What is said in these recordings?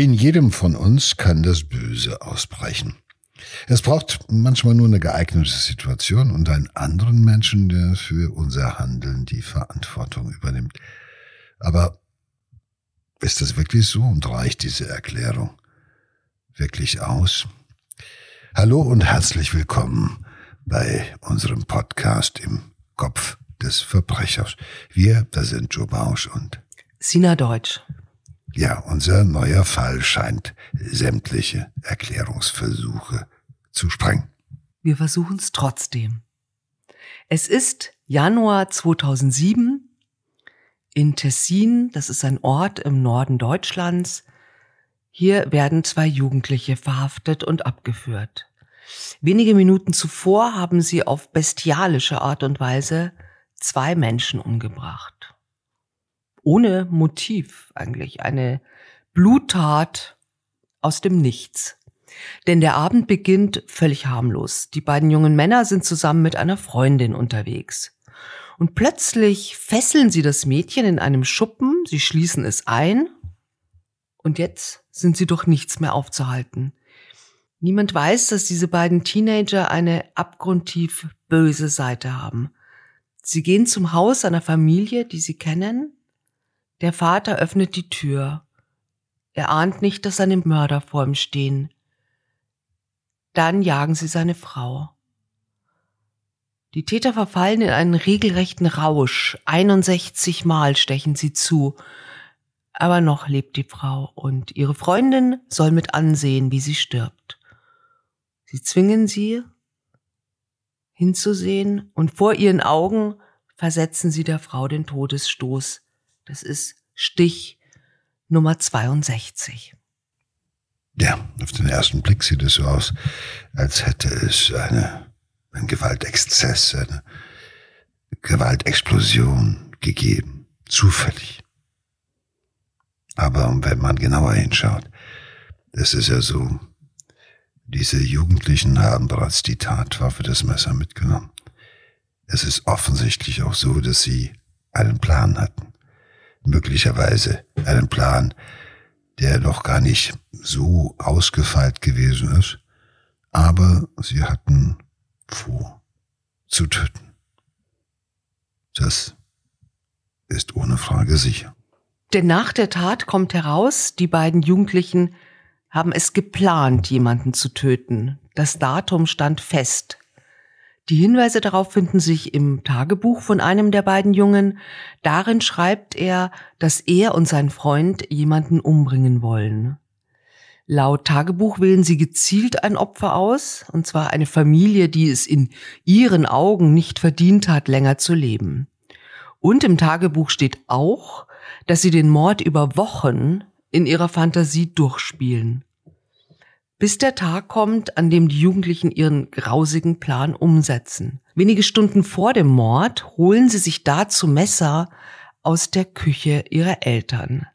In jedem von uns kann das Böse ausbrechen. Es braucht manchmal nur eine geeignete Situation und einen anderen Menschen, der für unser Handeln die Verantwortung übernimmt. Aber ist das wirklich so und reicht diese Erklärung wirklich aus? Hallo und herzlich willkommen bei unserem Podcast im Kopf des Verbrechers. Wir, das sind Joe Bausch und Sina Deutsch. Ja, unser neuer Fall scheint sämtliche Erklärungsversuche zu sprengen. Wir versuchen es trotzdem. Es ist Januar 2007 in Tessin, das ist ein Ort im Norden Deutschlands. Hier werden zwei Jugendliche verhaftet und abgeführt. Wenige Minuten zuvor haben sie auf bestialische Art und Weise zwei Menschen umgebracht ohne Motiv eigentlich, eine Bluttat aus dem Nichts. Denn der Abend beginnt völlig harmlos. Die beiden jungen Männer sind zusammen mit einer Freundin unterwegs. Und plötzlich fesseln sie das Mädchen in einem Schuppen, sie schließen es ein, und jetzt sind sie durch nichts mehr aufzuhalten. Niemand weiß, dass diese beiden Teenager eine abgrundtief böse Seite haben. Sie gehen zum Haus einer Familie, die sie kennen, der Vater öffnet die Tür. Er ahnt nicht, dass seine Mörder vor ihm stehen. Dann jagen sie seine Frau. Die Täter verfallen in einen regelrechten Rausch. 61 Mal stechen sie zu. Aber noch lebt die Frau und ihre Freundin soll mit ansehen, wie sie stirbt. Sie zwingen sie hinzusehen und vor ihren Augen versetzen sie der Frau den Todesstoß. Das ist Stich Nummer 62. Ja, auf den ersten Blick sieht es so aus, als hätte es eine, einen Gewaltexzess, eine Gewaltexplosion gegeben. Zufällig. Aber wenn man genauer hinschaut, das ist ja so, diese Jugendlichen haben bereits die Tatwaffe, das Messer mitgenommen. Es ist offensichtlich auch so, dass sie einen Plan hatten möglicherweise einen Plan, der noch gar nicht so ausgefeilt gewesen ist, aber sie hatten vor zu töten. Das ist ohne Frage sicher. Denn nach der Tat kommt heraus, die beiden Jugendlichen haben es geplant, jemanden zu töten. Das Datum stand fest. Die Hinweise darauf finden sich im Tagebuch von einem der beiden Jungen. Darin schreibt er, dass er und sein Freund jemanden umbringen wollen. Laut Tagebuch wählen sie gezielt ein Opfer aus, und zwar eine Familie, die es in ihren Augen nicht verdient hat, länger zu leben. Und im Tagebuch steht auch, dass sie den Mord über Wochen in ihrer Fantasie durchspielen bis der Tag kommt, an dem die Jugendlichen ihren grausigen Plan umsetzen. Wenige Stunden vor dem Mord holen sie sich dazu Messer aus der Küche ihrer Eltern.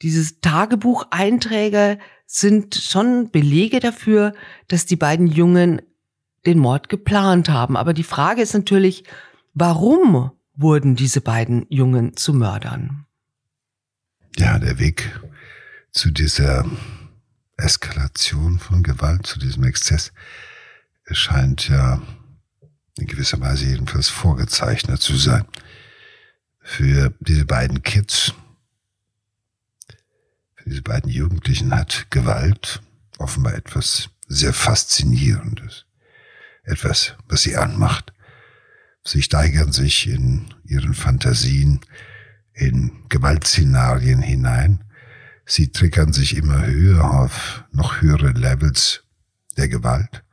Diese Tagebucheinträge sind schon Belege dafür, dass die beiden Jungen den Mord geplant haben. Aber die Frage ist natürlich, warum wurden diese beiden Jungen zu Mördern? Ja, der Weg zu dieser Eskalation von Gewalt, zu diesem Exzess, scheint ja in gewisser Weise jedenfalls vorgezeichnet zu sein. Für diese beiden Kids, für diese beiden Jugendlichen hat Gewalt offenbar etwas sehr Faszinierendes. Etwas, was sie anmacht. Sie steigern sich in ihren Fantasien in Gewaltszenarien hinein Sie triggern sich immer höher auf noch höhere Levels der Gewalt.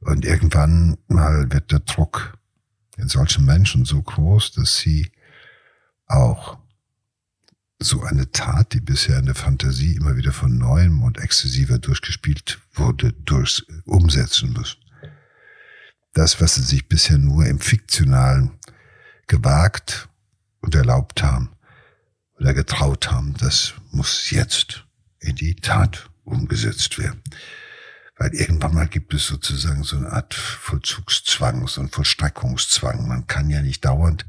Und irgendwann mal wird der Druck in solchen Menschen so groß, dass sie auch so eine Tat, die bisher in der Fantasie immer wieder von neuem und exzessiver durchgespielt wurde, durch umsetzen müssen. Das, was sie sich bisher nur im Fiktionalen gewagt und erlaubt haben, oder getraut haben, das muss jetzt in die Tat umgesetzt werden. Weil irgendwann mal gibt es sozusagen so eine Art Vollzugszwang, so ein Vollstreckungszwang. Man kann ja nicht dauernd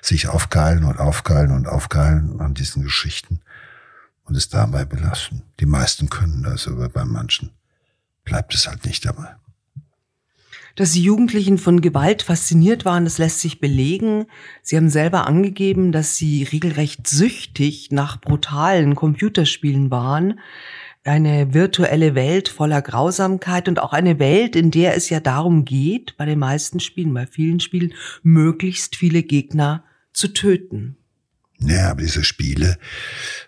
sich aufgeilen und aufgeilen und aufgeilen an diesen Geschichten und es dabei belassen. Die meisten können das, aber bei manchen bleibt es halt nicht dabei. Dass die Jugendlichen von Gewalt fasziniert waren, das lässt sich belegen. Sie haben selber angegeben, dass sie regelrecht süchtig nach brutalen Computerspielen waren. Eine virtuelle Welt voller Grausamkeit und auch eine Welt, in der es ja darum geht, bei den meisten Spielen, bei vielen Spielen, möglichst viele Gegner zu töten. Ja, aber diese Spiele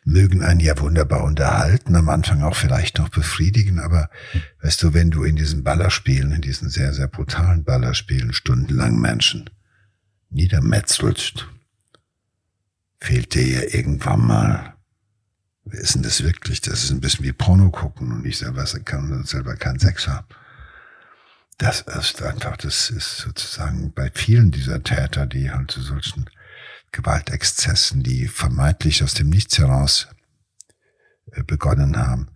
mögen einen ja wunderbar unterhalten, am Anfang auch vielleicht noch befriedigen, aber weißt du, wenn du in diesen Ballerspielen, in diesen sehr, sehr brutalen Ballerspielen stundenlang Menschen niedermetzelst, fehlt dir ja irgendwann mal, wer ist denn das wirklich? Das ist ein bisschen wie Porno gucken und ich selber kann selber keinen Sex haben. Das ist einfach, das ist sozusagen bei vielen dieser Täter, die halt zu solchen Gewaltexzessen, die vermeintlich aus dem Nichts heraus äh, begonnen haben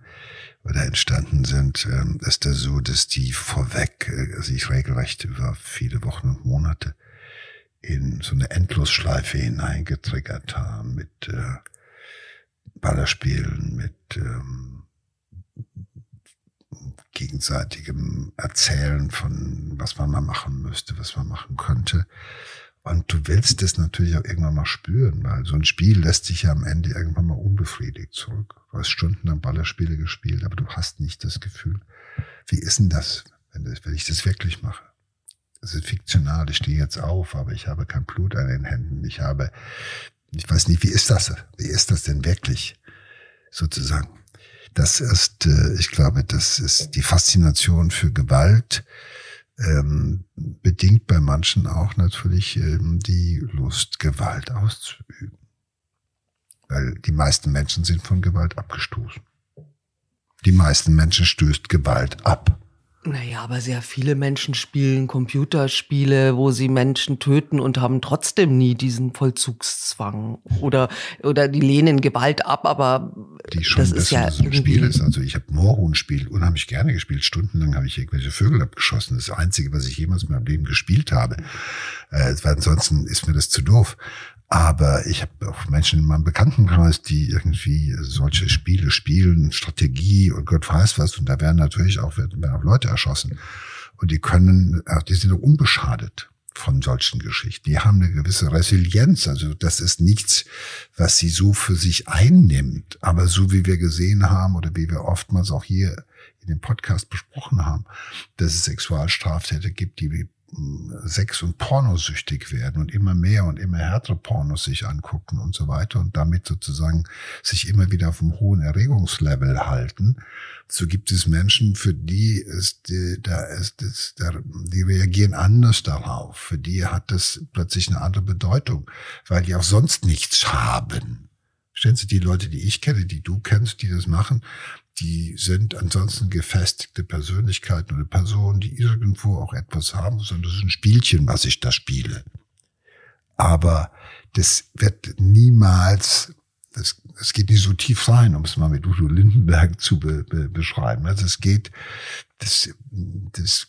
oder entstanden sind, ähm, ist das so, dass die vorweg äh, sich regelrecht über viele Wochen und Monate in so eine Endlosschleife hineingetriggert haben mit äh, Ballerspielen, mit ähm, gegenseitigem Erzählen von, was man mal machen müsste, was man machen könnte. Und du willst es natürlich auch irgendwann mal spüren, weil so ein Spiel lässt sich ja am Ende irgendwann mal unbefriedigt zurück. Du hast stundenlang Ballerspiele gespielt, aber du hast nicht das Gefühl, wie ist denn das, wenn, das, wenn ich das wirklich mache? Das ist fiktional, ich stehe jetzt auf, aber ich habe kein Blut an den Händen. Ich habe, ich weiß nicht, wie ist das? Wie ist das denn wirklich? Sozusagen. Das ist, äh, ich glaube, das ist die Faszination für Gewalt, ähm, bedingt bei manchen auch natürlich ähm, die Lust, Gewalt auszuüben. Weil die meisten Menschen sind von Gewalt abgestoßen. Die meisten Menschen stößt Gewalt ab. Naja, aber sehr viele Menschen spielen Computerspiele, wo sie Menschen töten und haben trotzdem nie diesen Vollzugszwang. Oder, oder die lehnen Gewalt ab, aber die schon das ist ja so ein Spiel ist. Also ich habe Moorhuhn-Spiel unheimlich gerne gespielt. Stundenlang habe ich irgendwelche Vögel abgeschossen. Das, ist das Einzige, was ich jemals in meinem Leben gespielt habe. Äh, weil ansonsten ist mir das zu doof. Aber ich habe auch Menschen in meinem Bekanntenkreis, die irgendwie solche Spiele spielen, Strategie und Gott weiß was. Und da werden natürlich auch, werden auch Leute erschossen. Und die können, die sind unbeschadet von solchen Geschichten. Die haben eine gewisse Resilienz. Also das ist nichts, was sie so für sich einnimmt. Aber so wie wir gesehen haben oder wie wir oftmals auch hier in dem Podcast besprochen haben, dass es Sexualstraftäter gibt, die Sex- und Pornosüchtig werden und immer mehr und immer härtere Pornos sich angucken und so weiter und damit sozusagen sich immer wieder auf einem hohen Erregungslevel halten. So gibt es Menschen, für die ist, die, da ist, ist die reagieren anders darauf. Für die hat das plötzlich eine andere Bedeutung, weil die auch sonst nichts haben. Stellen Sie die Leute, die ich kenne, die du kennst, die das machen, die sind ansonsten gefestigte Persönlichkeiten oder Personen, die irgendwo auch etwas haben, sondern das ist ein Spielchen, was ich da spiele. Aber das wird niemals, das, das geht nicht so tief rein, um es mal mit Udo Lindenberg zu be, be, beschreiben. Also es geht, das, das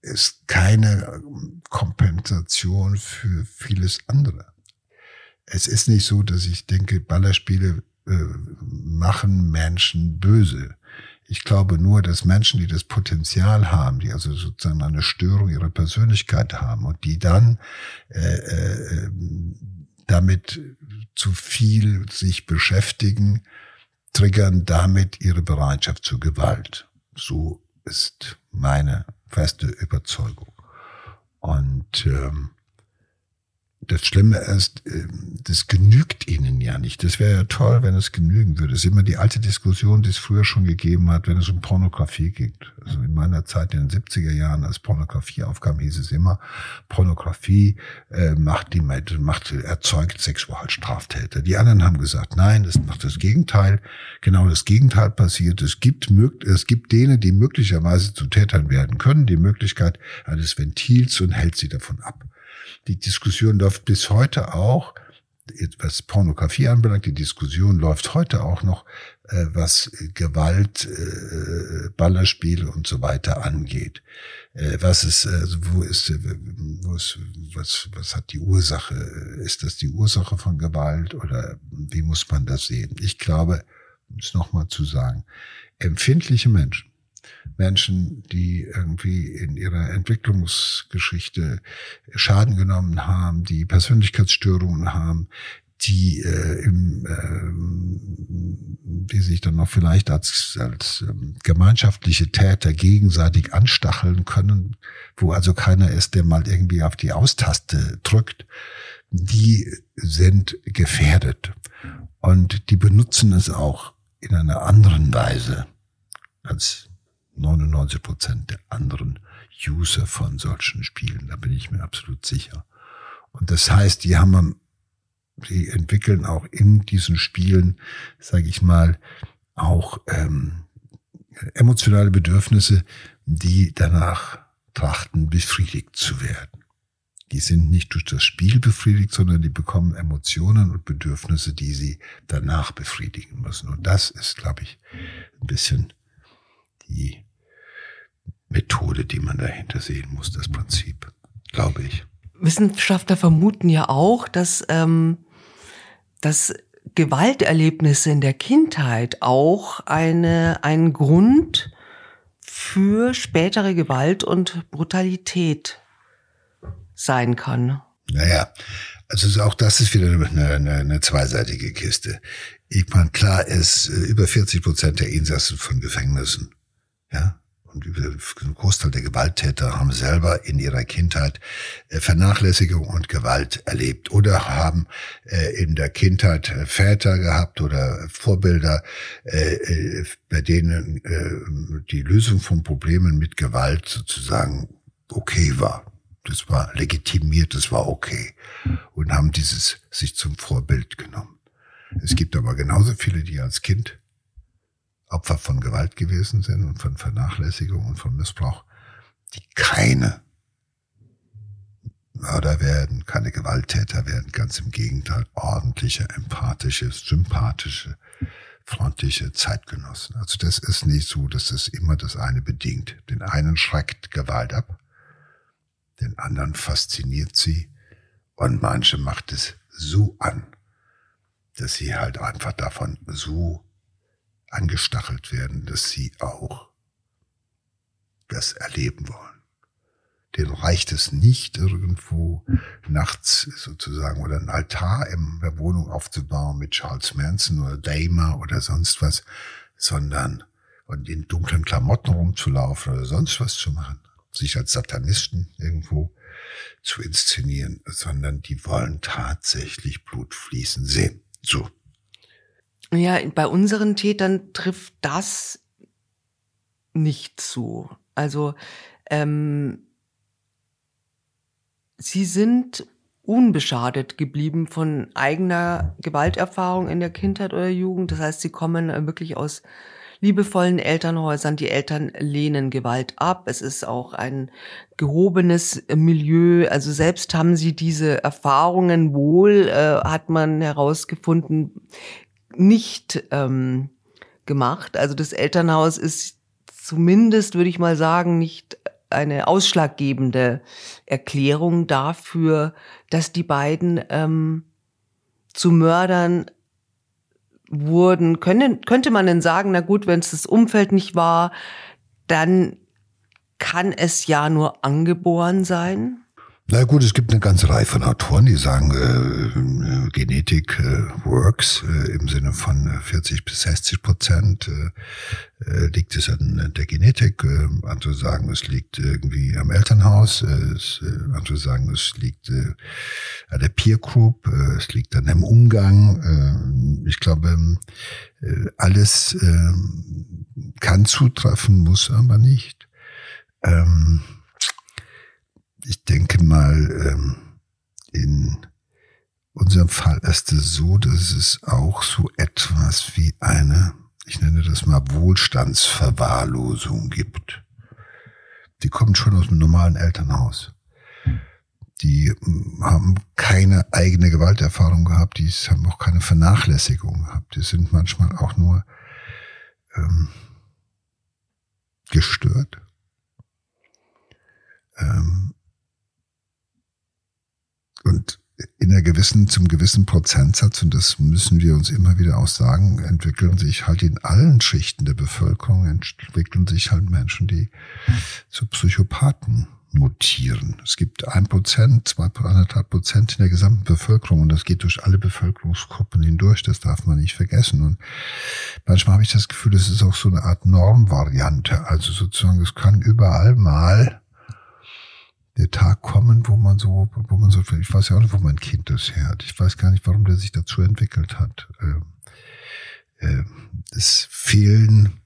ist keine Kompensation für vieles andere. Es ist nicht so, dass ich denke, Ballerspiele äh, machen Menschen böse. Ich glaube nur, dass Menschen, die das Potenzial haben, die also sozusagen eine Störung ihrer Persönlichkeit haben und die dann äh, äh, damit zu viel sich beschäftigen, triggern damit ihre Bereitschaft zur Gewalt. So ist meine feste Überzeugung. Und ähm, das Schlimme ist, ähm, das genügt ihnen ja nicht. Das wäre ja toll, wenn es genügen würde. Es ist immer die alte Diskussion, die es früher schon gegeben hat, wenn es um Pornografie geht. Also in meiner Zeit in den 70er Jahren, als Pornografie aufkam, hieß es immer, Pornografie äh, macht die macht, erzeugt Sexualstraftäter. Die anderen haben gesagt, nein, das macht das Gegenteil. Genau das Gegenteil passiert. Es gibt, es gibt denen, die möglicherweise zu Tätern werden können, die Möglichkeit eines Ventils und hält sie davon ab. Die Diskussion läuft bis heute auch, was Pornografie anbelangt, die Diskussion läuft heute auch noch, äh, was Gewalt, äh, Ballerspiele und so weiter angeht. Äh, was ist, also wo ist, wo ist, was, was hat die Ursache? Ist das die Ursache von Gewalt oder wie muss man das sehen? Ich glaube, um es nochmal zu sagen, empfindliche Menschen, Menschen, die irgendwie in ihrer Entwicklungsgeschichte Schaden genommen haben, die Persönlichkeitsstörungen haben, die äh, im, äh, die sich dann noch vielleicht als, als ähm, gemeinschaftliche Täter gegenseitig anstacheln können, wo also keiner ist, der mal irgendwie auf die Austaste drückt, die sind gefährdet. Und die benutzen es auch in einer anderen Weise als 99 Prozent der anderen User von solchen Spielen. Da bin ich mir absolut sicher. Und das heißt, die haben, die entwickeln auch in diesen Spielen, sage ich mal, auch ähm, emotionale Bedürfnisse, die danach trachten, befriedigt zu werden. Die sind nicht durch das Spiel befriedigt, sondern die bekommen Emotionen und Bedürfnisse, die sie danach befriedigen müssen. Und das ist, glaube ich, ein bisschen die Methode, die man dahinter sehen muss, das Prinzip, glaube ich. Wissenschaftler vermuten ja auch, dass, ähm, dass Gewalterlebnisse in der Kindheit auch eine, ein Grund für spätere Gewalt und Brutalität sein kann. Naja, also auch das ist wieder eine, eine, eine zweiseitige Kiste. Ich meine, klar ist, äh, über 40 Prozent der Insassen von Gefängnissen, ja, ein Großteil der Gewalttäter haben selber in ihrer Kindheit äh, Vernachlässigung und Gewalt erlebt oder haben äh, in der Kindheit Väter gehabt oder Vorbilder, bei denen die Lösung von Problemen mit Gewalt sozusagen okay war das war legitimiert, das war okay. Und haben dieses sich zum Vorbild genommen. Es gibt aber genauso viele, die als Kind Opfer von Gewalt gewesen sind und von Vernachlässigung und von Missbrauch, die keine Mörder werden, keine Gewalttäter werden, ganz im Gegenteil, ordentliche, empathische, sympathische, freundliche Zeitgenossen. Also das ist nicht so, dass es immer das eine bedingt. Den einen schreckt Gewalt ab den anderen fasziniert sie und manche macht es so an, dass sie halt einfach davon so angestachelt werden, dass sie auch das erleben wollen. Den reicht es nicht, irgendwo nachts sozusagen oder ein Altar in der Wohnung aufzubauen mit Charles Manson oder Damer oder sonst was, sondern und in dunklen Klamotten rumzulaufen oder sonst was zu machen sich als Satanisten irgendwo zu inszenieren, sondern die wollen tatsächlich Blut fließen sehen. So. Ja, bei unseren Tätern trifft das nicht zu. Also ähm, sie sind unbeschadet geblieben von eigener Gewalterfahrung in der Kindheit oder Jugend. Das heißt, sie kommen wirklich aus liebevollen Elternhäusern. Die Eltern lehnen Gewalt ab. Es ist auch ein gehobenes Milieu. Also selbst haben sie diese Erfahrungen wohl, äh, hat man herausgefunden, nicht ähm, gemacht. Also das Elternhaus ist zumindest, würde ich mal sagen, nicht eine ausschlaggebende Erklärung dafür, dass die beiden ähm, zu Mördern wurden, könnte, könnte man denn sagen, na gut, wenn es das Umfeld nicht war, dann kann es ja nur angeboren sein? Na gut, es gibt eine ganze Reihe von Autoren, die sagen, äh, Genetik äh, works äh, im Sinne von 40 bis 60 Prozent äh, äh, liegt es an der Genetik. Äh, andere sagen, es liegt irgendwie am Elternhaus. Äh, es, äh, andere sagen, es liegt äh, an der Peer Group. Äh, es liegt an dem Umgang. Äh, ich glaube, äh, alles äh, kann zutreffen, muss aber nicht. Ähm, ich denke mal, ähm, in unserem Fall ist es so, dass es auch so etwas wie eine, ich nenne das mal Wohlstandsverwahrlosung gibt. Die kommen schon aus einem normalen Elternhaus. Die hm, haben keine eigene Gewalterfahrung gehabt, die haben auch keine Vernachlässigung gehabt. Die sind manchmal auch nur ähm, gestört. Ähm, und in einer gewissen, zum gewissen Prozentsatz, und das müssen wir uns immer wieder auch sagen, entwickeln sich halt in allen Schichten der Bevölkerung, entwickeln sich halt Menschen, die zu Psychopathen mutieren. Es gibt ein Prozent, zwei, anderthalb Prozent in der gesamten Bevölkerung und das geht durch alle Bevölkerungsgruppen hindurch, das darf man nicht vergessen. Und manchmal habe ich das Gefühl, es ist auch so eine Art Normvariante. Also sozusagen, es kann überall mal der Tag kommen, wo man so, wo man so, ich weiß ja auch nicht, wo mein Kind das her hat. Ich weiß gar nicht, warum der sich dazu entwickelt hat. Ähm, äh, es fehlen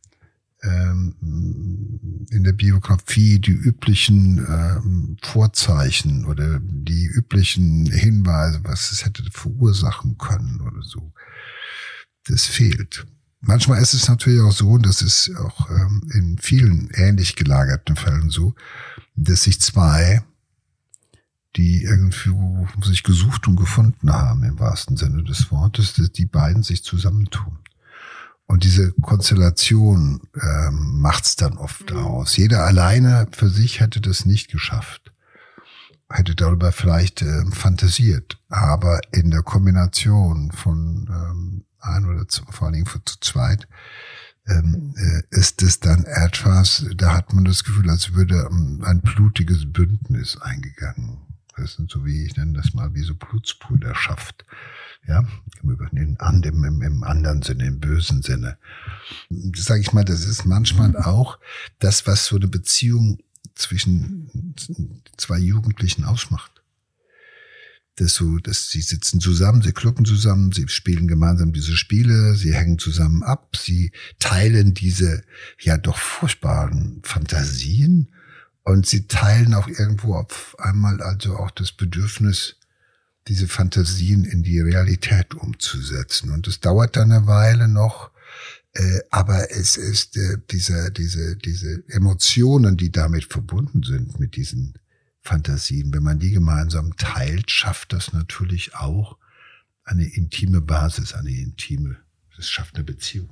ähm, in der Biografie die üblichen ähm, Vorzeichen oder die üblichen Hinweise, was es hätte verursachen können oder so. Das fehlt. Manchmal ist es natürlich auch so, und das ist auch ähm, in vielen ähnlich gelagerten Fällen so, dass sich zwei, die irgendwie sich gesucht und gefunden haben, im wahrsten Sinne des Wortes, dass die beiden sich zusammentun. Und diese Konstellation ähm, macht's dann oft mhm. aus. Jeder alleine für sich hätte das nicht geschafft, hätte darüber vielleicht äh, fantasiert. Aber in der Kombination von ähm, ein oder zu, vor allen Dingen zu zweit ähm, äh, ist es dann etwas, da hat man das Gefühl, als würde ähm, ein blutiges Bündnis eingegangen. Das sind so wie, ich nenne das mal, wie so Blutsbrüderschaft. Ja, an dem, im, im anderen Sinne, im bösen Sinne. Sage ich mal, das ist manchmal auch das, was so eine Beziehung zwischen zwei Jugendlichen ausmacht dass so, dass sie sitzen zusammen, sie klucken zusammen, sie spielen gemeinsam diese Spiele, sie hängen zusammen ab, sie teilen diese ja doch furchtbaren Fantasien und sie teilen auch irgendwo auf einmal also auch das Bedürfnis, diese Fantasien in die Realität umzusetzen. Und es dauert dann eine Weile noch, äh, aber es ist äh, diese, diese, diese Emotionen, die damit verbunden sind, mit diesen Fantasien, wenn man die gemeinsam teilt, schafft das natürlich auch eine intime Basis, eine intime, es schafft eine Beziehung.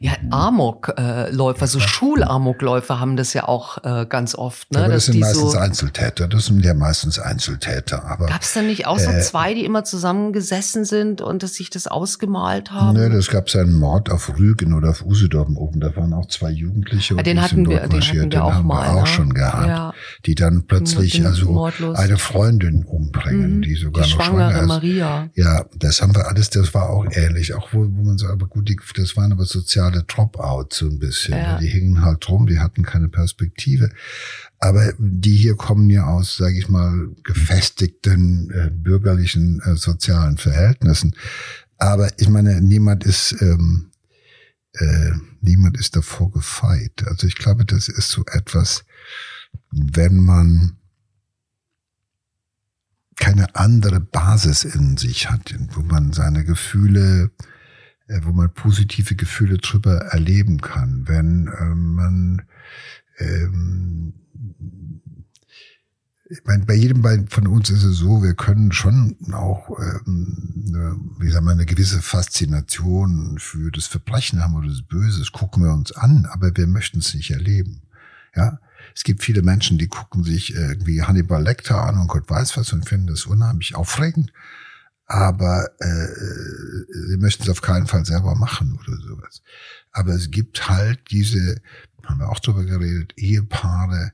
Ja, Amokläufer, so Schulamokläufer haben das ja auch äh, ganz oft. Ne? Aber das sind meistens so Einzeltäter, das sind ja meistens Einzeltäter. Aber Gab es da nicht auch so äh, zwei, die immer zusammengesessen sind und dass sich das ausgemalt haben? Ne, das gab es einen Mord auf Rügen oder auf Usedorf oben. Da waren auch zwei Jugendliche. Ja, den, hatten wir, den hatten wir den auch haben mal, wir auch ne? schon gehabt. Ja. Die dann plötzlich also eine Freundin umbringen, mhm. die sogar die noch schwanger ist. Maria. Ja, das haben wir alles, das war auch ähnlich. Auch wo, wo man so, aber gut, die, das waren aber so soziale Dropout so ein bisschen. Ja. Die hingen halt rum, die hatten keine Perspektive. Aber die hier kommen ja aus, sage ich mal, gefestigten äh, bürgerlichen äh, sozialen Verhältnissen. Aber ich meine, niemand ist ähm, äh, niemand ist davor gefeit. Also ich glaube, das ist so etwas, wenn man keine andere Basis in sich hat, wo man seine Gefühle äh, wo man positive Gefühle drüber erleben kann. Wenn ähm, man ähm, ich meine, bei jedem von uns ist es so, wir können schon auch, ähm, wie sagen wir, eine gewisse Faszination für das Verbrechen haben oder das Böse. Das gucken wir uns an, aber wir möchten es nicht erleben. Ja, es gibt viele Menschen, die gucken sich irgendwie Hannibal Lecter an und Gott weiß was und finden das unheimlich aufregend aber äh, sie möchten es auf keinen Fall selber machen oder sowas. Aber es gibt halt diese, haben wir auch drüber geredet, Ehepaare,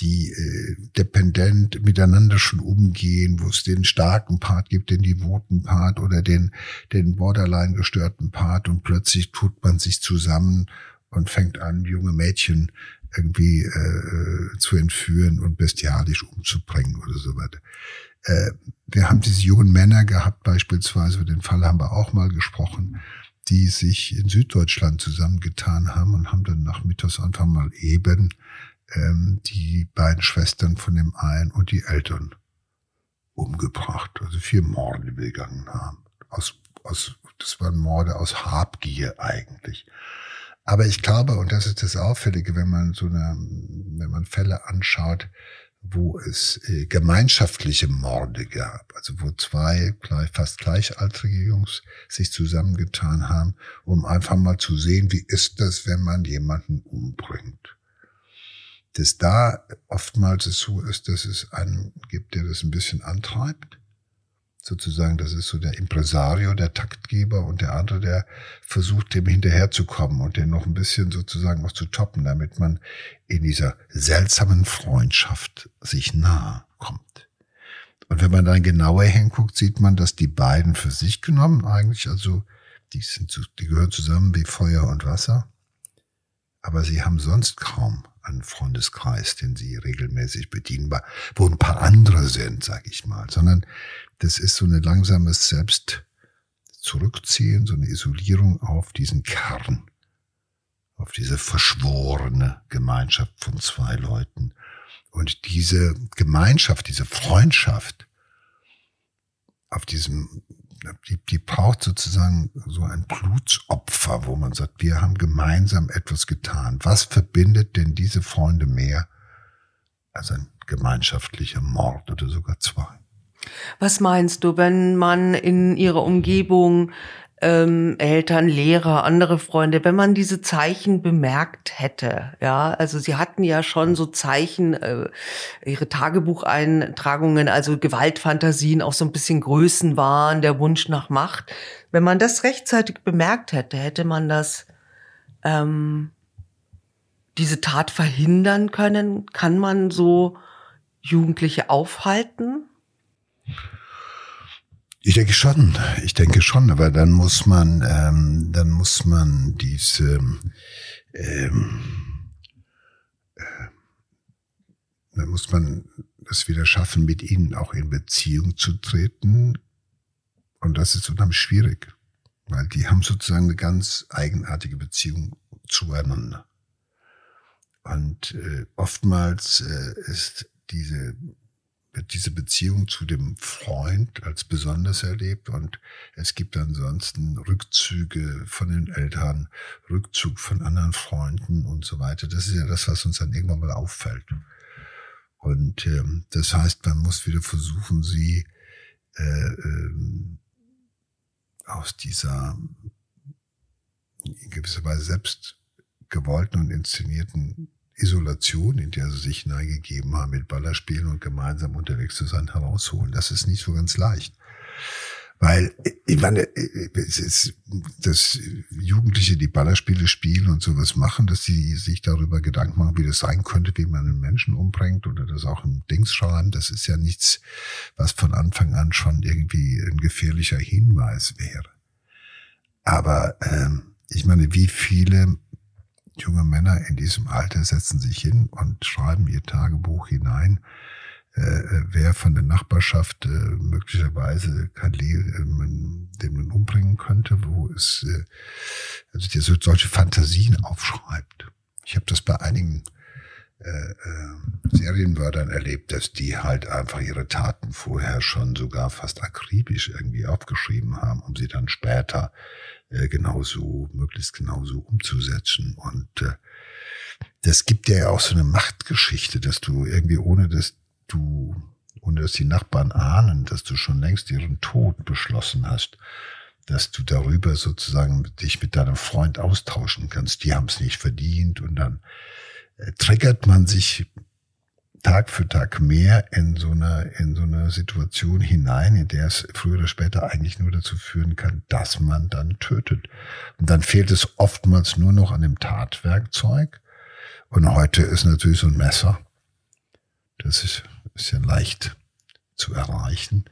die äh, dependent miteinander schon umgehen, wo es den starken Part gibt, den devoten Part oder den, den borderline gestörten Part und plötzlich tut man sich zusammen und fängt an, junge Mädchen irgendwie äh, zu entführen und bestialisch umzubringen oder so weiter. Äh, wir haben diese jungen Männer gehabt, beispielsweise, den Fall haben wir auch mal gesprochen, die sich in Süddeutschland zusammengetan haben und haben dann nach Mittwochs einfach mal eben ähm, die beiden Schwestern von dem einen und die Eltern umgebracht, also vier Morde begangen haben. Aus, aus, das waren Morde aus Habgier eigentlich. Aber ich glaube, und das ist das Auffällige, wenn man so eine, wenn man Fälle anschaut, wo es äh, gemeinschaftliche Morde gab, also wo zwei gleich, fast gleichaltrige Jungs sich zusammengetan haben, um einfach mal zu sehen, wie ist das, wenn man jemanden umbringt. Dass da oftmals es so ist, dass es einen gibt, der das ein bisschen antreibt sozusagen, das ist so der Impresario, der Taktgeber und der andere, der versucht, dem hinterherzukommen und den noch ein bisschen sozusagen noch zu toppen, damit man in dieser seltsamen Freundschaft sich nahe kommt. Und wenn man dann genauer hinguckt, sieht man, dass die beiden für sich genommen eigentlich, also die sind, die gehören zusammen wie Feuer und Wasser, aber sie haben sonst kaum einen Freundeskreis, den sie regelmäßig bedienen, wo ein paar andere sind, sage ich mal, sondern das ist so eine langsames Selbst zurückziehen, so eine Isolierung auf diesen Kern, auf diese verschworene Gemeinschaft von zwei Leuten. Und diese Gemeinschaft, diese Freundschaft, auf diesem, die, die braucht sozusagen so ein Blutsopfer, wo man sagt, wir haben gemeinsam etwas getan. Was verbindet denn diese Freunde mehr als ein gemeinschaftlicher Mord oder sogar zwei? Was meinst du, wenn man in ihrer Umgebung ähm, Eltern, Lehrer, andere Freunde, wenn man diese Zeichen bemerkt hätte, ja, also sie hatten ja schon so Zeichen, äh, ihre Tagebucheintragungen, also Gewaltfantasien, auch so ein bisschen Größenwahn, der Wunsch nach Macht. Wenn man das rechtzeitig bemerkt hätte, hätte man das ähm, diese Tat verhindern können? Kann man so Jugendliche aufhalten? Ich denke schon, ich denke schon, aber dann muss man, ähm, dann muss man diese, ähm, äh, dann muss man es wieder schaffen, mit ihnen auch in Beziehung zu treten. Und das ist unheimlich schwierig, weil die haben sozusagen eine ganz eigenartige Beziehung zueinander. Und äh, oftmals äh, ist diese diese Beziehung zu dem Freund als besonders erlebt und es gibt ansonsten Rückzüge von den Eltern, Rückzug von anderen Freunden und so weiter. Das ist ja das, was uns dann irgendwann mal auffällt. Und ähm, das heißt, man muss wieder versuchen, sie äh, ähm, aus dieser in gewisser Weise selbst gewollten und inszenierten Isolation, in der sie sich hineingegeben haben, mit Ballerspielen und gemeinsam unterwegs zu sein, herausholen. Das ist nicht so ganz leicht. Weil, ich meine, es ist, dass Jugendliche, die Ballerspiele spielen und sowas machen, dass sie sich darüber Gedanken machen, wie das sein könnte, wie man einen Menschen umbringt oder das auch ein Dings schreiben, das ist ja nichts, was von Anfang an schon irgendwie ein gefährlicher Hinweis wäre. Aber ähm, ich meine, wie viele junge Männer in diesem Alter setzen sich hin und schreiben ihr Tagebuch hinein, äh, äh wer von der Nachbarschaft äh, möglicherweise kein Leben, äh, man, umbringen könnte, wo es äh, also der so, solche Fantasien aufschreibt. Ich habe das bei einigen äh, äh, Serienmördern erlebt, dass die halt einfach ihre Taten vorher schon sogar fast akribisch irgendwie aufgeschrieben haben, um sie dann später äh, genauso, möglichst genauso umzusetzen. Und äh, das gibt ja auch so eine Machtgeschichte, dass du irgendwie ohne dass du, ohne dass die Nachbarn ahnen, dass du schon längst ihren Tod beschlossen hast, dass du darüber sozusagen dich mit deinem Freund austauschen kannst. Die haben es nicht verdient und dann äh, triggert man sich Tag für Tag mehr in so eine, in so eine Situation hinein, in der es früher oder später eigentlich nur dazu führen kann, dass man dann tötet. Und dann fehlt es oftmals nur noch an dem Tatwerkzeug. Und heute ist natürlich so ein Messer. Das ist, ist ja leicht zu erreichen.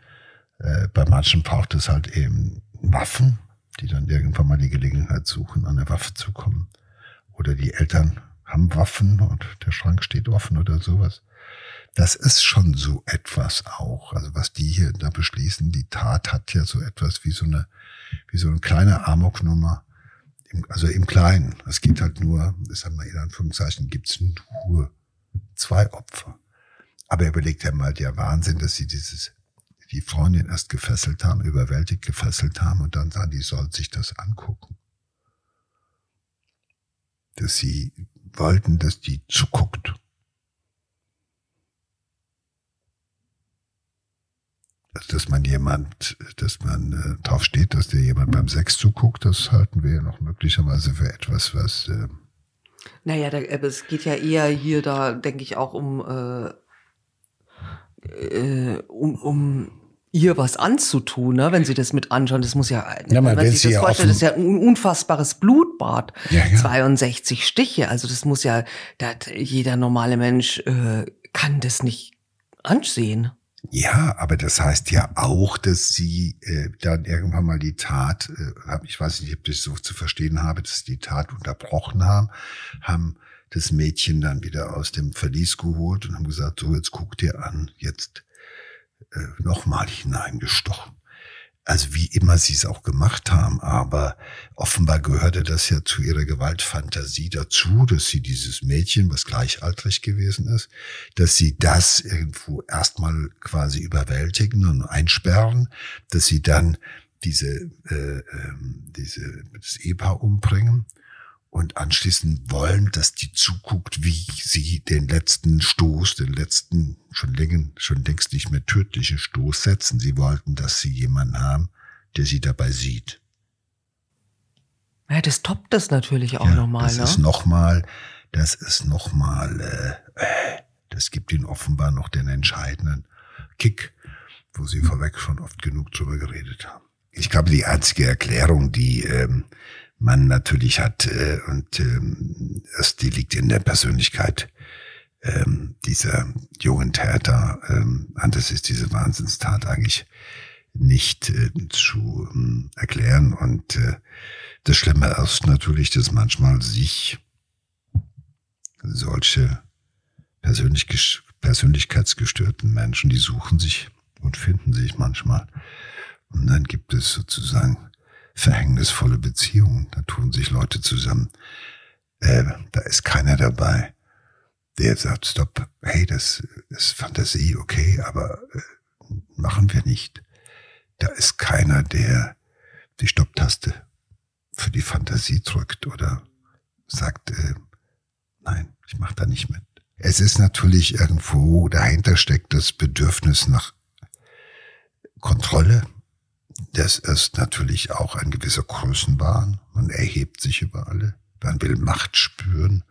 Äh, bei manchen braucht es halt eben Waffen, die dann irgendwann mal die Gelegenheit suchen, an eine Waffe zu kommen. Oder die Eltern haben Waffen und der Schrank steht offen oder sowas. Das ist schon so etwas auch. Also was die hier da beschließen, die Tat hat ja so etwas wie so eine, wie so eine kleine Amoknummer. Also im Kleinen. Es geht halt nur, ich sag mal in Anführungszeichen, gibt's nur zwei Opfer. Aber überlegt ja mal der Wahnsinn, dass sie dieses, die Freundin erst gefesselt haben, überwältigt gefesselt haben und dann sagen, die soll sich das angucken. Dass sie wollten, dass die zuguckt. Dass man jemand, dass man äh, drauf steht, dass dir jemand beim Sex zuguckt, das halten wir ja noch möglicherweise für etwas, was. Äh naja, da, es geht ja eher hier, da denke ich auch um, äh, äh, um, um ihr was anzutun, ne, wenn sie das mit anschauen. Das muss ja, ja man wenn sie das ja vorstellt, das ist ja ein unfassbares Blutbad. Ja, ja. 62 Stiche, also das muss ja, da hat jeder normale Mensch äh, kann das nicht ansehen. Ja, aber das heißt ja auch, dass sie äh, dann irgendwann mal die Tat, äh, ich weiß nicht, ob ich das so zu verstehen habe, dass sie die Tat unterbrochen haben, haben das Mädchen dann wieder aus dem Verlies geholt und haben gesagt, so jetzt guck dir an, jetzt äh, nochmal hineingestochen. Also wie immer sie es auch gemacht haben, aber offenbar gehörte das ja zu ihrer Gewaltfantasie dazu, dass sie dieses Mädchen, was gleichaltrig gewesen ist, dass sie das irgendwo erstmal quasi überwältigen und einsperren, dass sie dann diese, äh, ähm, diese das Ehepaar umbringen und anschließend wollen, dass die zuguckt, wie sie den letzten Stoß, den letzten schon länger, schon längst nicht mehr tödlichen Stoß setzen. Sie wollten, dass sie jemanden haben, der sie dabei sieht. Ja, das toppt das natürlich auch Ja, nochmal, das ne? ist nochmal, das ist nochmal, äh, das gibt ihnen offenbar noch den entscheidenden Kick, wo sie vorweg schon oft genug drüber geredet haben. Ich glaube, die einzige Erklärung, die ähm, man natürlich hat, äh, und ähm, es, die liegt in der Persönlichkeit ähm, dieser jungen Täter. Ähm, anders ist diese Wahnsinnstat eigentlich nicht äh, zu ähm, erklären. Und äh, das Schlimme ist natürlich, dass manchmal sich solche persönlich, ges- persönlichkeitsgestörten Menschen, die suchen sich und finden sich manchmal. Und dann gibt es sozusagen verhängnisvolle Beziehungen. Da tun sich Leute zusammen. Äh, da ist keiner dabei, der sagt, stopp, hey, das ist Fantasie, okay, aber äh, machen wir nicht. Da ist keiner, der die Stopptaste für die Fantasie drückt oder sagt, äh, nein, ich mache da nicht mit. Es ist natürlich irgendwo, dahinter steckt das Bedürfnis nach Kontrolle. Das ist natürlich auch ein gewisser Größenwahn. Man erhebt sich über alle. Man will Macht spüren.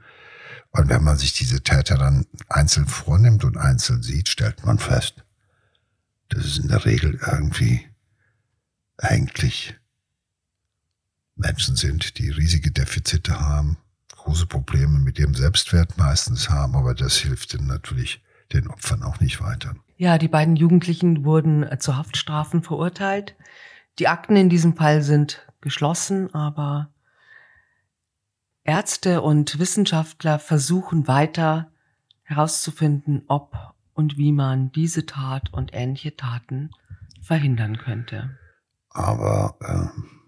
Und wenn man sich diese Täter dann einzeln vornimmt und einzeln sieht, stellt man fest, dass es in der Regel irgendwie eigentlich Menschen sind, die riesige Defizite haben, große Probleme mit ihrem Selbstwert meistens haben, aber das hilft ihnen natürlich den Opfern auch nicht weiter. Ja, die beiden Jugendlichen wurden äh, zu Haftstrafen verurteilt. Die Akten in diesem Fall sind geschlossen, aber Ärzte und Wissenschaftler versuchen weiter herauszufinden, ob und wie man diese Tat und ähnliche Taten verhindern könnte. Aber ähm,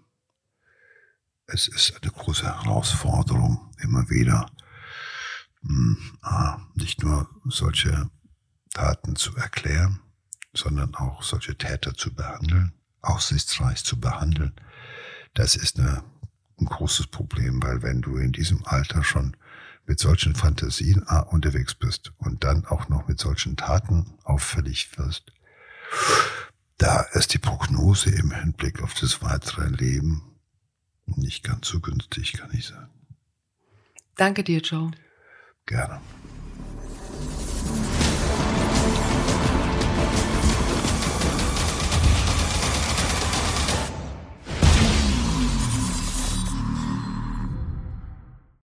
es ist eine große Herausforderung, immer wieder mh, ah, nicht nur solche Taten zu erklären, sondern auch solche Täter zu behandeln, aussichtsreich zu behandeln. Das ist eine, ein großes Problem, weil wenn du in diesem Alter schon mit solchen Fantasien ah, unterwegs bist und dann auch noch mit solchen Taten auffällig wirst, da ist die Prognose im Hinblick auf das weitere Leben nicht ganz so günstig, kann ich sagen. Danke dir, Joe. Gerne.